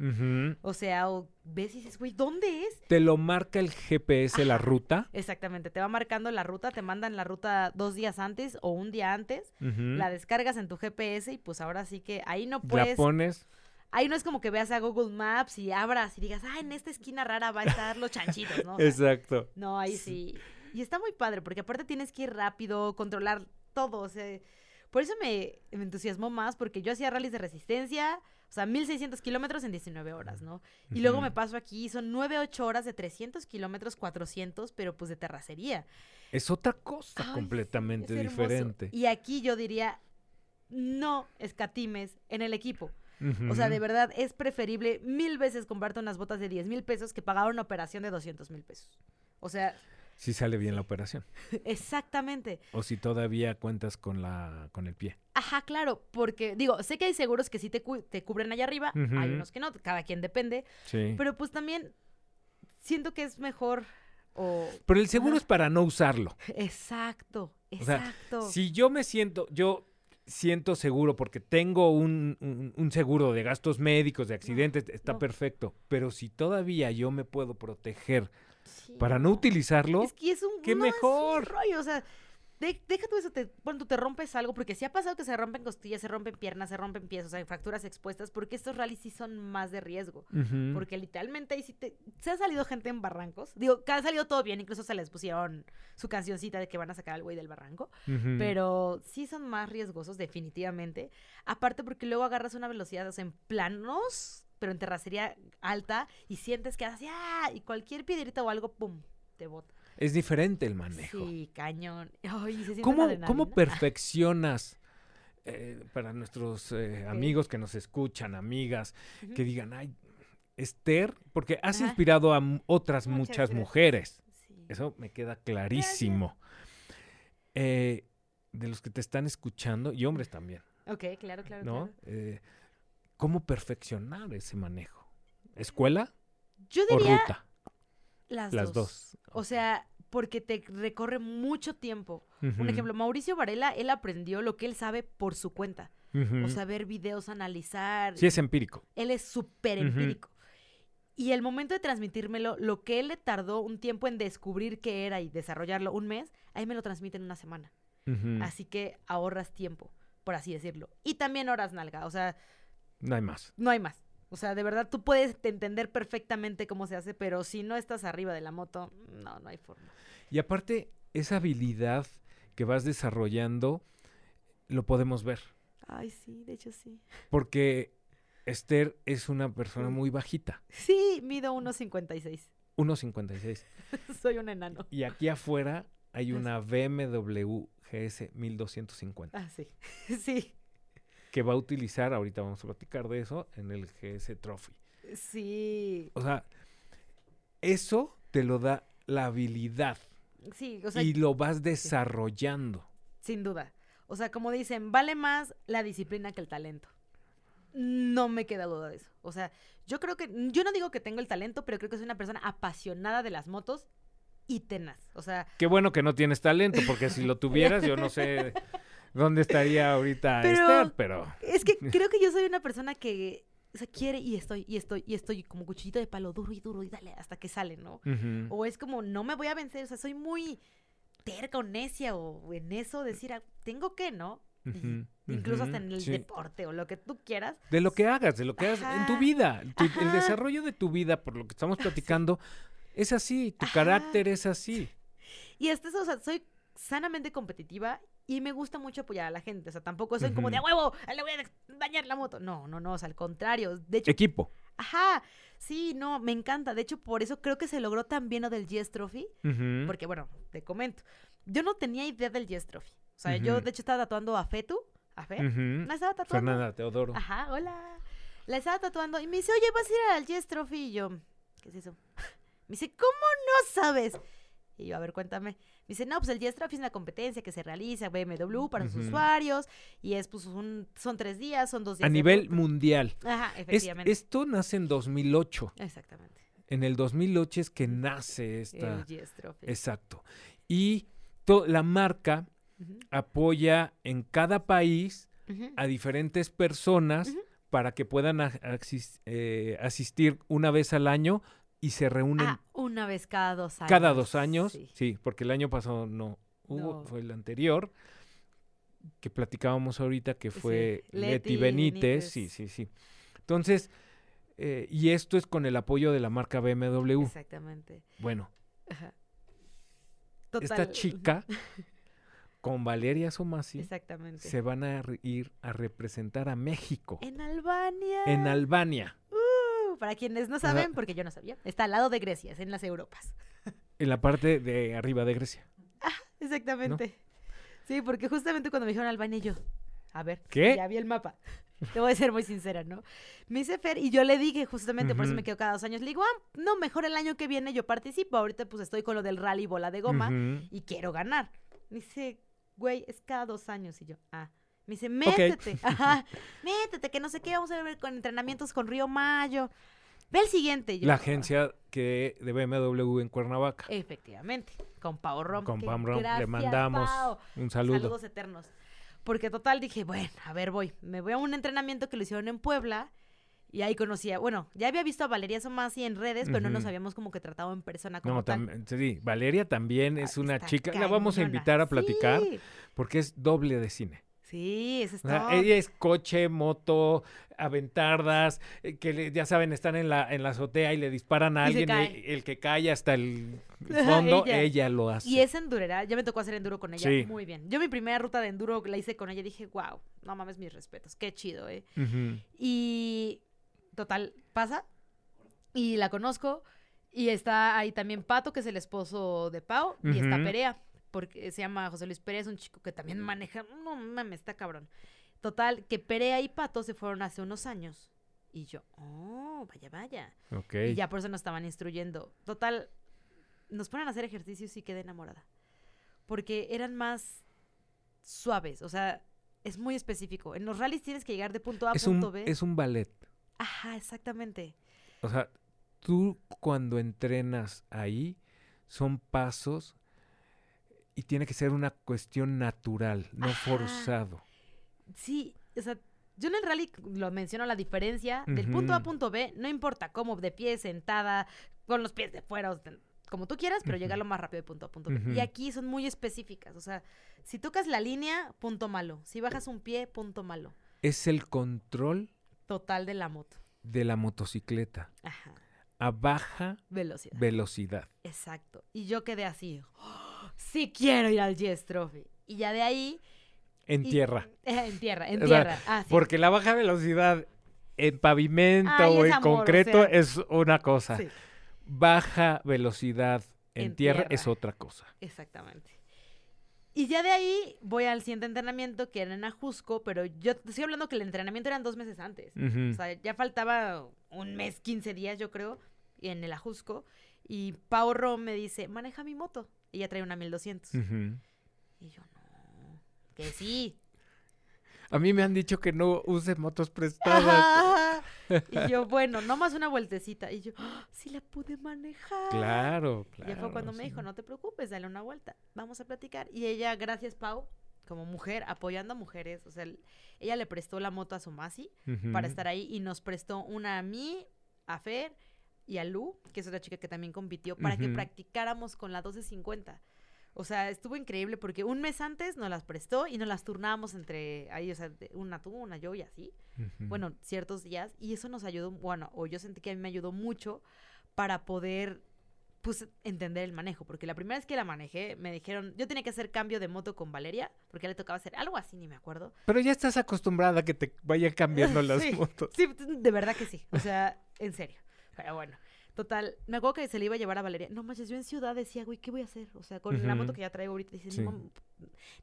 O sea, o ves y dices, güey, ¿dónde es? Te lo marca el GPS, la ruta. Exactamente, te va marcando la ruta, te mandan la ruta dos días antes o un día antes, la descargas en tu GPS y pues ahora sí que ahí no La puedes, pones. ahí no es como que veas a Google Maps y abras y digas, ah, en esta esquina rara va a estar los chanchitos, ¿no? O sea, Exacto. No, ahí sí. Y está muy padre, porque aparte tienes que ir rápido, controlar todo. O sea, por eso me, me entusiasmó más, porque yo hacía rallies de resistencia, o sea, 1600 kilómetros en 19 horas, ¿no? Y luego me paso aquí, son 9, 8 horas de 300 kilómetros, 400, pero pues de terracería. Es otra cosa Ay, completamente diferente. Y aquí yo diría, no escatimes en el equipo. O sea, de verdad, es preferible mil veces comprarte unas botas de 10 mil pesos que pagar una operación de 200 mil pesos. O sea, Si sale bien la operación. exactamente. O si todavía cuentas con la con el pie. Ajá, claro, porque digo, sé que hay seguros que sí te, cu- te cubren allá arriba, hay unos que no, cada quien depende, Sí. pero pues también siento que es mejor o... Pero el seguro es para no usarlo. Exacto, O sea, exacto. Si yo me siento, yo siento seguro porque tengo un, un- un seguro de gastos médicos, de accidentes, está no. perfecto. Pero si todavía yo me puedo proteger Sí, para no utilizarlo, Es que es un, ¡qué no, es un mejor! rollo, o sea, de- deja tú eso, te, cuando te rompes algo, porque sí ha pasado que se rompen costillas, se rompen piernas, se rompen pies, o sea, fracturas expuestas, porque estos rallies sí son más de riesgo. Porque literalmente ahí sí te... Se ha salido gente en barrancos. Digo, que ha salido todo bien. Incluso se les pusieron su cancioncita de que van a sacar al güey del barranco. Pero sí son más riesgosos, definitivamente. Aparte porque luego agarras una velocidad, o sea, en planos, pero en terracería alta, y sientes que haces ¡ah! Y cualquier piedrita o algo, ¡pum! Te bota. es diferente el manejo. Sí, cañón. Ay, se siente ¿Cómo, cómo perfeccionas eh, para nuestros eh, amigos que nos escuchan, amigas, que digan, ay, Esther, porque has Ajá. inspirado a otras Muchas mujeres. Sí. Eso me queda clarísimo. Eh, de los que te están escuchando, y hombres también, Ok, claro, claro, ¿no? claro. ¿Cómo perfeccionar ese manejo? ¿Escuela Yo o diría ruta? las, Las dos. O sea, porque te recorre mucho tiempo. Un Ujú, ejemplo, Mauricio Varela, él aprendió lo que él sabe por su cuenta. O sea, ver videos, analizar. sí es empírico. Él es súper empírico. Y el momento de transmitírmelo, lo que él le tardó un tiempo en descubrir qué era y desarrollarlo, un mes, ahí me lo transmite en una semana. Así que ahorras tiempo, por así decirlo. Y también horas nalga, o sea, No hay más. no hay más. O sea, de verdad, tú puedes entender perfectamente cómo se hace, pero si no estás arriba de la moto, no, no hay forma. Y aparte, esa habilidad que vas desarrollando, lo podemos ver. Ay, sí, de hecho sí. Porque Esther es una persona muy bajita. Sí, mido 1.56. 1.56. Soy un enano. Y aquí afuera hay una BMW GS 1250 Ah, sí. sí. Que va a utilizar, ahorita vamos a platicar de eso, en el GS Trophy. Sí. O sea, eso te lo da la habilidad Sí, o sea, y lo vas desarrollando. sin duda. O sea, como dicen, vale más la disciplina que el talento. No me queda duda de eso. O sea, yo creo que, yo no digo que tengo el talento, pero creo que soy una persona apasionada de las motos y tenaz. O sea, Qué bueno que no tienes talento, porque si lo tuvieras, yo no sé dónde estaría ahorita Pero- Esther, pero es que creo que yo soy una persona que, o sea, quiere y estoy, y estoy, y estoy como cuchillito de palo duro y duro y dale hasta que sale, ¿no? O es como, no me voy a vencer, o sea, soy muy terca o necia o en eso decir, ah, tengo que, ¿no? Incluso hasta en el sí. deporte o lo que tú quieras. De lo que hagas, de lo que hagas en tu vida. tu- el desarrollo de tu vida, por lo que estamos platicando, es así. Tu Ajá. carácter es así. Y hasta eso, o sea, soy sanamente competitiva y me gusta mucho apoyar a la gente. O sea, tampoco soy como de a huevo, le voy a dañar la moto. No, no, no, o sea, al contrario. De hecho, Equipo. ajá, sí, no, me encanta. De hecho, por eso creo que se logró tan bien lo del Yes Trophy. Porque, bueno, te comento. Yo no tenía idea del Yes Trophy. O sea, yo de hecho estaba tatuando a Fetu. ¿A Fe? La estaba tatuando. Fernanda Teodoro. Ajá, hola. La estaba tatuando y me dice, oye, vas a ir al Yes Trophy. Y yo, ¿qué es eso? Me dice, ¿cómo no sabes? Y yo, a ver, cuéntame. Dice, no, pues el Trophy es una competencia que se realiza BMW para sus Ujú. usuarios. Y es, pues, un- son tres días, son dos días. A nivel mundial. Ajá, Es- efectivamente. esto nace en 2008. Exactamente. En el 2008 es que nace esta. El. Exacto. Y la marca apoya en cada país a diferentes personas para que puedan eh, asistir una vez al año y se reúnen Ah, una vez cada dos años. cada dos años. Sí. Sí. porque el año pasado no hubo, No. fue el anterior que platicábamos ahorita que fue Sí, Leti, Leti Benítez. Benítez. Sí, sí, sí. Entonces, eh, y esto es con el apoyo de la marca BMW. Exactamente. Bueno, Ajá. esta Total- chica con Valeria Somasi Exactamente. se van a ir a representar a México En Albania. en Albania, para quienes no saben, porque yo no sabía, está al lado de Grecia, es en las Europas. en la parte de arriba de Grecia. Exactamente. Sí, porque justamente cuando me dijeron Albania, yo, a ver, ¿Qué? ya vi el mapa. Te voy a ser muy sincera, ¿no? Me hice Fer y yo le dije justamente, por eso me quedo cada dos años. Le digo, ah, no, mejor el año que viene yo participo. Ahorita pues estoy con lo del rally bola de goma y quiero ganar. Me dice, güey, es cada dos años. Y yo, ah. Me dice, métete, ajá, métete, que no sé qué, vamos a ver con entrenamientos con Río Mayo. Ve el siguiente. Yo, La "Ah". agencia que de BMW en Cuernavaca. Efectivamente, con Pau Rom. Con Pam Rom le mandamos Pau. un saludo. Saludos eternos. Porque total dije, bueno, a ver, voy. Me voy a un entrenamiento que lo hicieron en Puebla. Y ahí conocía, bueno, ya había visto a Valeria Somasi en redes, pero no nos habíamos como que tratado en persona como No, tal. sí, Valeria también es Ah, una chica, la vamos a cañona. invitar a platicar Sí, porque es doble de cine. Sí, eso es todo. ella es coche, moto, aventardas, eh, que le- ya saben, están en la, en la azotea y le disparan a Y alguien, cae. el que cae hasta el fondo, ella. ella. lo hace. Y es endurera, ya me tocó hacer enduro con ella Sí. muy bien. Yo mi primera ruta de enduro la hice con ella y dije, wow, no mames mis respetos, qué chido, eh. Y total, pasa. Y la conozco. Y está ahí también Pato, que es el esposo de Pau. Y está. Perea, porque se llama José Luis es un chico que también maneja. No mames, está cabrón. Total, que Perea y Pato se fueron hace unos años. Y yo, oh, vaya, vaya. Ok. Y ya por eso nos estaban instruyendo. Total, nos ponen a hacer ejercicios y quedé enamorada. Porque eran más suaves. O sea, es muy específico. En los rallies tienes que llegar de punto A a punto un, B. es un ballet. Ajá, exactamente. O sea, tú cuando entrenas ahí son pasos y tiene que ser una cuestión natural, no Ajá. forzado. Sí, o sea, yo en el rally lo menciono la diferencia del punto A a punto B, no importa cómo, de pie, sentada, con los pies de fuera, como tú quieras, pero llegar Ujú. lo más rápido de punto A punto B. Y aquí son muy específicas, o sea, si tocas la línea, punto malo. Si bajas un pie, punto malo. Es el control Total de la moto. de la motocicleta Ajá. a baja Velocidad. velocidad. Exacto. Y yo quedé así. ¡Oh! Sí quiero ir al Yes Trophy. Y ya de ahí. En y- tierra. eh, en tierra, en O sea, tierra. Ah, sí. Porque la baja velocidad en pavimento Ay, o en amor, o concreto sea. es una cosa. Sí. baja velocidad en, En tierra, tierra. es otra cosa. Exactamente. Y ya de ahí voy al siguiente entrenamiento que era en Ajusco, pero yo te estoy hablando que el entrenamiento eran dos meses antes. O sea, ya faltaba un mes, 15 días, yo creo, en el Ajusco. Y Pau Rom me dice, maneja mi moto. Y ella trae una 1200. Ujú. Y yo, no, que sí. A mí me han dicho que no use motos prestadas. Ajá. Y yo, bueno, nomás una vueltecita. Y yo, "Ah, sí la pude manejar. Claro, Y claro. ya fue cuando me dijo, no te preocupes, dale una vuelta, vamos a platicar. Y ella, gracias Pau, como mujer, apoyando a mujeres, o sea, el- ella le prestó la moto a Somasi para Ujú. estar ahí y nos prestó una a mí, a Fer y a Lu, que es otra chica que también compitió, para que practicáramos con la 1250. O sea, estuvo increíble porque un mes antes nos las prestó y nos las turnábamos entre ahí, o sea, una tú, una yo y así. Bueno, ciertos días. Y eso nos ayudó, bueno, o yo sentí que a mí me ayudó mucho para poder, pues, entender el manejo. Porque la primera vez que la manejé, me dijeron, yo tenía que hacer cambio de moto con Valeria, porque le tocaba hacer algo así, ni me acuerdo. Pero ya estás acostumbrada a que te vayan cambiando las Sí, motos. Sí, de verdad que sí. O sea, en serio. Pero bueno. Total, me acuerdo que se le iba a llevar a Valeria. No manches, yo en ciudad decía, güey, ¿qué voy a hacer? O sea, con la moto que ya traigo ahorita, dice, Sí. "No mam-".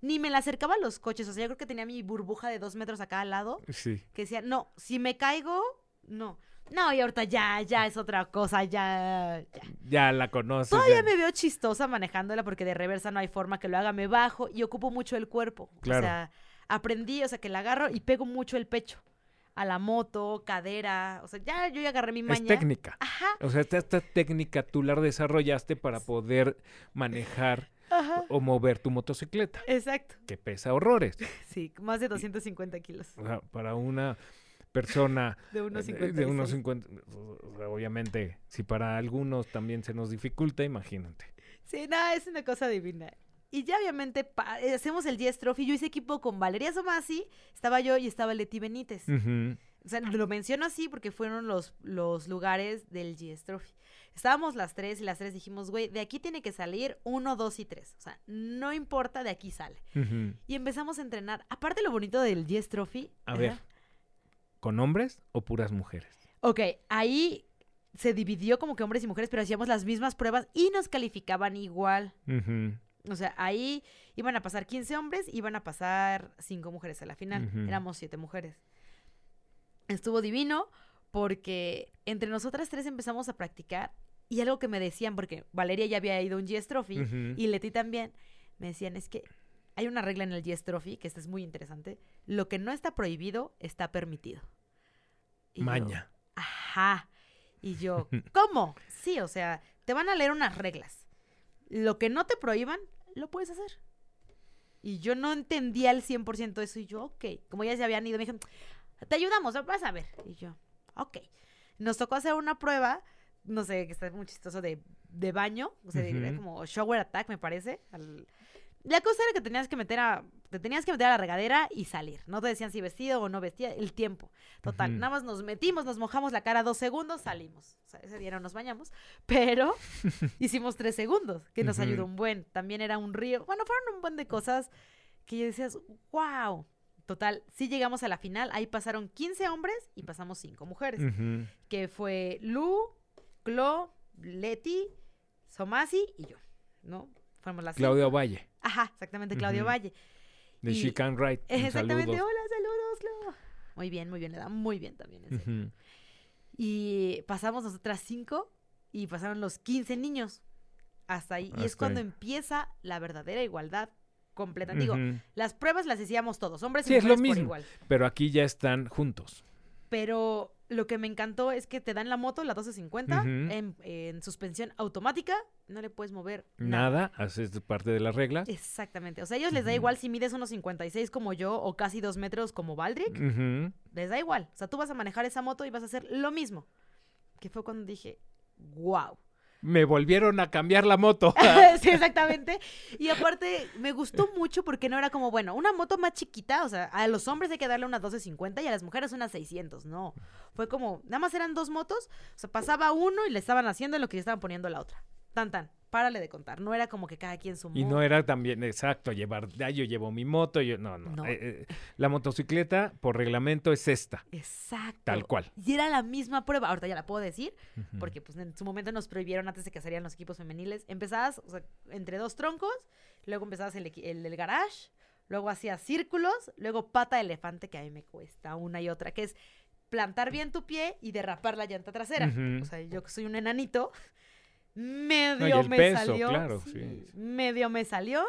ni me la acercaba a los coches. O sea, yo creo que tenía mi burbuja de dos metros acá al lado Sí. que decía, no, si me caigo, no. No, y ahorita ya, ya es otra cosa, ya, ya. Ya la conoces. Todavía ya- me veo chistosa manejándola porque de reversa no hay forma que lo haga, me bajo y ocupo mucho el cuerpo. Claro. O sea, aprendí, o sea, que la agarro y pego mucho el pecho. A la moto, cadera, o sea, ya yo ya agarré mi Es maña. técnica. Ajá, O sea, esta, esta técnica tú la desarrollaste para poder manejar ajá. o mover tu motocicleta, Exacto. que pesa horrores. Sí, más de 250 kilos. O sea, para una persona De eh, unos de 50. unos 50, o sea, obviamente, si para algunos también se nos dificulta, imagínate. Sí, nada, es una cosa divina. Y ya obviamente eh, hacemos el Yes Trophy. Yo hice equipo con Valeria Somasi, estaba yo y estaba Leti Benítez. Ujú. O sea, lo menciono así porque fueron los, los lugares del GS Trophy. Estábamos las tres y las tres dijimos, güey, de aquí tiene que salir uno, dos y tres. O sea, no importa, de aquí sale. Y empezamos a entrenar. Aparte lo bonito del GS Trophy. A ver. ¿Con hombres o puras mujeres? Ok, ahí se dividió como que hombres y mujeres, pero hacíamos las mismas pruebas y nos calificaban igual. Ujú. O sea, ahí iban a pasar 15 hombres, iban a pasar 5 mujeres a la final. Éramos 7 mujeres. Estuvo divino porque entre nosotras tres empezamos a practicar y algo que me decían, porque Valeria ya había ido a un GS Trophy y Leti también, me decían, es que hay una regla en el GS Trophy, que esta es muy interesante, lo que no está prohibido está permitido. Y yo, Maña. Ajá. Y yo, ¿cómo? Sí, o sea, te van a leer unas reglas. Lo que no te prohíban, lo puedes hacer. Y yo no entendía al 100% eso. Y yo, ok. Como ya se habían ido, me dijeron, te ayudamos, vas a ver. Y yo, ok. Nos tocó hacer una prueba, no sé, que está muy chistoso, de, de baño. O sea, de- como shower attack, me parece. al- La cosa era que tenías que meter a... Te tenías que meter a la regadera y salir. No te decían si vestido o no vestía, el tiempo. Total, nada más nos metimos, nos mojamos la cara dos segundos, salimos. O sea, ese día no nos bañamos, pero hicimos tres segundos, que nos ayudó un buen. También era un río. Bueno, fueron un buen de cosas que yo decías, wow. Total, sí llegamos a la final. Ahí pasaron 15 hombres y pasamos 5 mujeres. Que fue Lu, Clo, Leti, Somasi y yo. ¿No? Fuimos las. Claudia Valle, Ajá, exactamente, Claudio. Valle. de Y- She Can. Un Exactamente. saludo. Hola, saludos, Clo. Muy bien, muy bien, le da muy bien también. Y pasamos nosotras cinco y pasaron los 15 niños. Hasta ahí. Y es cuando ahí. empieza la verdadera igualdad completa. Digo, las pruebas las hacíamos todos, hombres y Sí, es lo mujeres por mismo. igual. Pero aquí ya están juntos. Pero lo que me encantó es que te dan la moto, la 1250, Ujú. en, en suspensión automática, no le puedes mover nada. Nada, haces parte de las reglas. Exactamente. O sea, a ellos les da igual si mides unos 56 como yo o casi dos metros como Baldric. Ujú. Les da igual. O sea, tú vas a manejar esa moto y vas a hacer lo mismo. Que fue cuando dije, wow. Me volvieron a cambiar la moto. sí, exactamente. Y aparte, me gustó mucho porque no era como, bueno, una moto más chiquita, o sea, a los hombres hay que darle una 1250 y a las mujeres una 600, no. Fue como, nada más eran dos motos, o sea, pasaba uno y le estaban haciendo en lo que le estaban poniendo la otra. Tan tan, párale de contar. No era como que cada quien sumó. Y no era también, exacto, llevar, ah, yo llevo mi moto, yo, no, no. No. eh, eh, la motocicleta, por reglamento, es esta, Exacto. tal cual. Y era la misma prueba. Ahorita ya la puedo decir, porque pues en su momento nos prohibieron antes de que salieran los equipos femeniles. Empezabas o sea, entre dos troncos, luego empezabas el, el del garage, luego hacías círculos, luego pata de elefante, que a mí me cuesta una y otra, que es plantar bien tu pie y derrapar la llanta trasera. O sea, yo que soy un enanito, medio me peso, salió. claro, sí, sí. Medio me salió.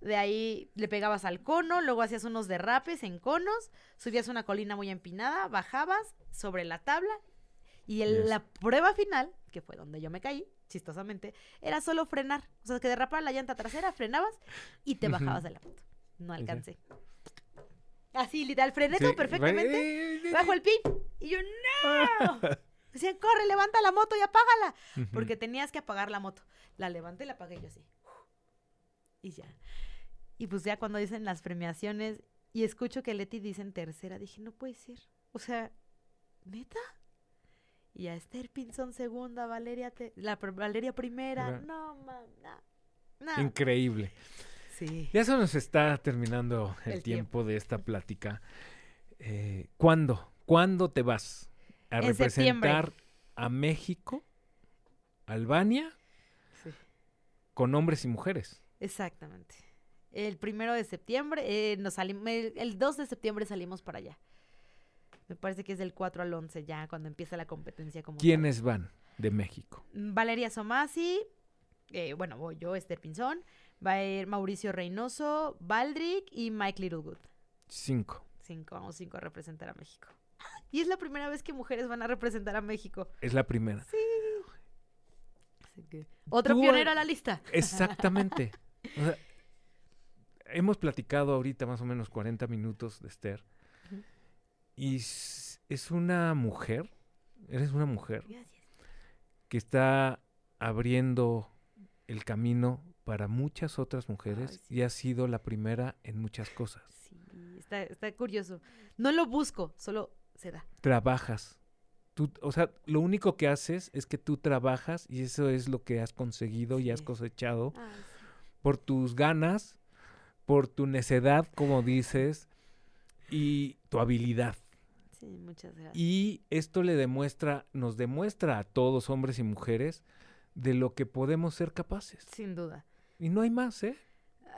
De ahí le pegabas al cono, luego hacías unos derrapes en conos, subías una colina muy empinada, bajabas sobre la tabla y Yes. la prueba final, que fue donde yo me caí, chistosamente, era solo frenar. O sea, que derrapar la llanta trasera, frenabas y te bajabas de la moto. No alcancé. Así, literal, frené Sí, todo perfectamente, eh, bajo el pin y yo, ¡no! Decían, corre, levanta la moto y apágala. Porque tenías que apagar la moto. La levanté y la apagué yo así. Y ya. Y pues ya cuando dicen las premiaciones y escucho que Leti dice en tercera, dije, no puede ser. O sea, ¿neta? Y a Esther Pinzón segunda, Valeria, te- la Valeria primera. Ra- No, mam, no. no. Increíble. Sí. Ya se nos está terminando el, El tiempo de esta plática. Eh, ¿Cuándo? ¿Cuándo te vas a En septiembre. representar a México, Albania, sí. con hombres y mujeres? Exactamente. El primero de septiembre, eh, nos salimos, el, el 2 de septiembre salimos para allá. Me parece que es del 4 al 11 ya, cuando empieza la competencia como tal. ¿Quiénes van de México? Mm, Valeria Somasi, eh, bueno, voy yo, Esther Pinzón, va a ir Mauricio Reynoso, Baldrick y Mike Littlewood. Cinco. Cinco, vamos cinco a representar a México. Y es la primera vez que mujeres van a representar a México. Es la primera. Así que, Tú, pionero eh, a la lista. Exactamente. O sea, hemos platicado ahorita más o menos 40 minutos de Esther. Y es una mujer, eres una mujer Gracias. que está abriendo el camino para muchas otras mujeres Ay, sí. y ha sido la primera en muchas cosas. Sí, está, está curioso. No lo busco, solo se da. Trabajas. Tú, o sea, lo único que haces es que tú trabajas y eso es lo que has conseguido y has cosechado sí. por tus ganas, por tu necedad, como dices, y tu habilidad. Sí, muchas gracias. Y esto le demuestra, nos demuestra a todos, hombres y mujeres, de lo que podemos ser capaces. Sin duda. Y no hay más, ¿eh?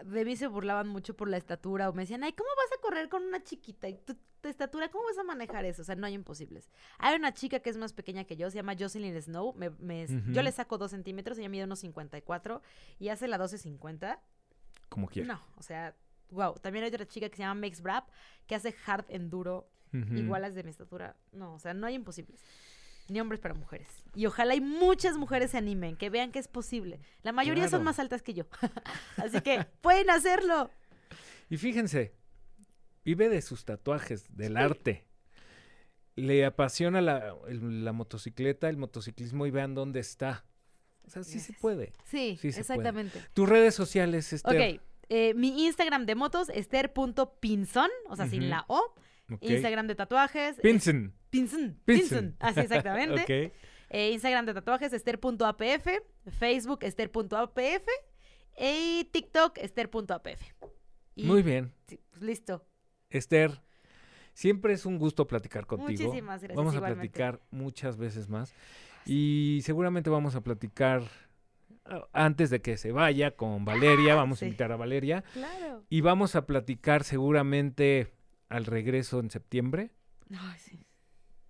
De mí se burlaban mucho por la estatura o me decían, ay, ¿cómo vas a correr con una chiquita? ¿Y tu estatura, cómo vas a manejar eso? O sea, no hay imposibles. Hay una chica que es más pequeña que yo, se llama Jocelyn Snow. me-. Yo le saco dos centímetros, ella mide unos 54 y hace la 12.50. Como quieras. No, o sea, wow. También hay otra chica que se llama Max Brap, que hace hard enduro, igual las de mi estatura. No, o sea, no hay imposibles. Ni hombres para mujeres. Y ojalá y muchas mujeres se animen, que vean que es posible. La mayoría son más altas que yo. Así que pueden hacerlo. Y fíjense, vive de sus tatuajes, del arte. Le apasiona la, el- la motocicleta, el motociclismo y vean dónde está. O sea, sí se puede. Sí, Sí se puede. exactamente. Tus redes sociales, Esther. Ok, eh, mi Instagram de motos, esther.pinzón, o sea, sin la O. Instagram de tatuajes. es- Pinson. Pinson. Pinson. Pinson. Así exactamente. Eh, Instagram de tatuajes, esther.apf. Facebook, esther.apf. Y TikTok, esther.apf. Muy bien. sí, pues, listo. Esther, siempre es un gusto platicar contigo. Muchísimas gracias, Vamos a igualmente. platicar muchas veces más. Y seguramente vamos a platicar ah, antes de que se vaya con Valeria. Vamos sí. a invitar a Valeria. Claro. Y vamos a platicar seguramente al regreso en septiembre Ay, sí.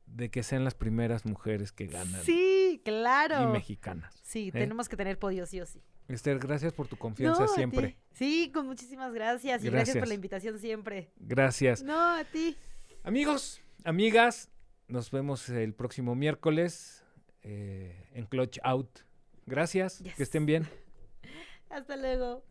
de que sean las primeras mujeres que ganan Sí, y claro. mexicanas. Sí, ¿eh? tenemos que tener podio sí o sí. Esther, gracias por tu confianza No, a siempre. ti. Sí, con muchísimas gracias. Y gracias. Gracias. por la invitación siempre. Gracias. No, a ti. Amigos, amigas, nos vemos el próximo miércoles eh, en Clutch Out. Gracias, Yes. que estén bien. Hasta luego.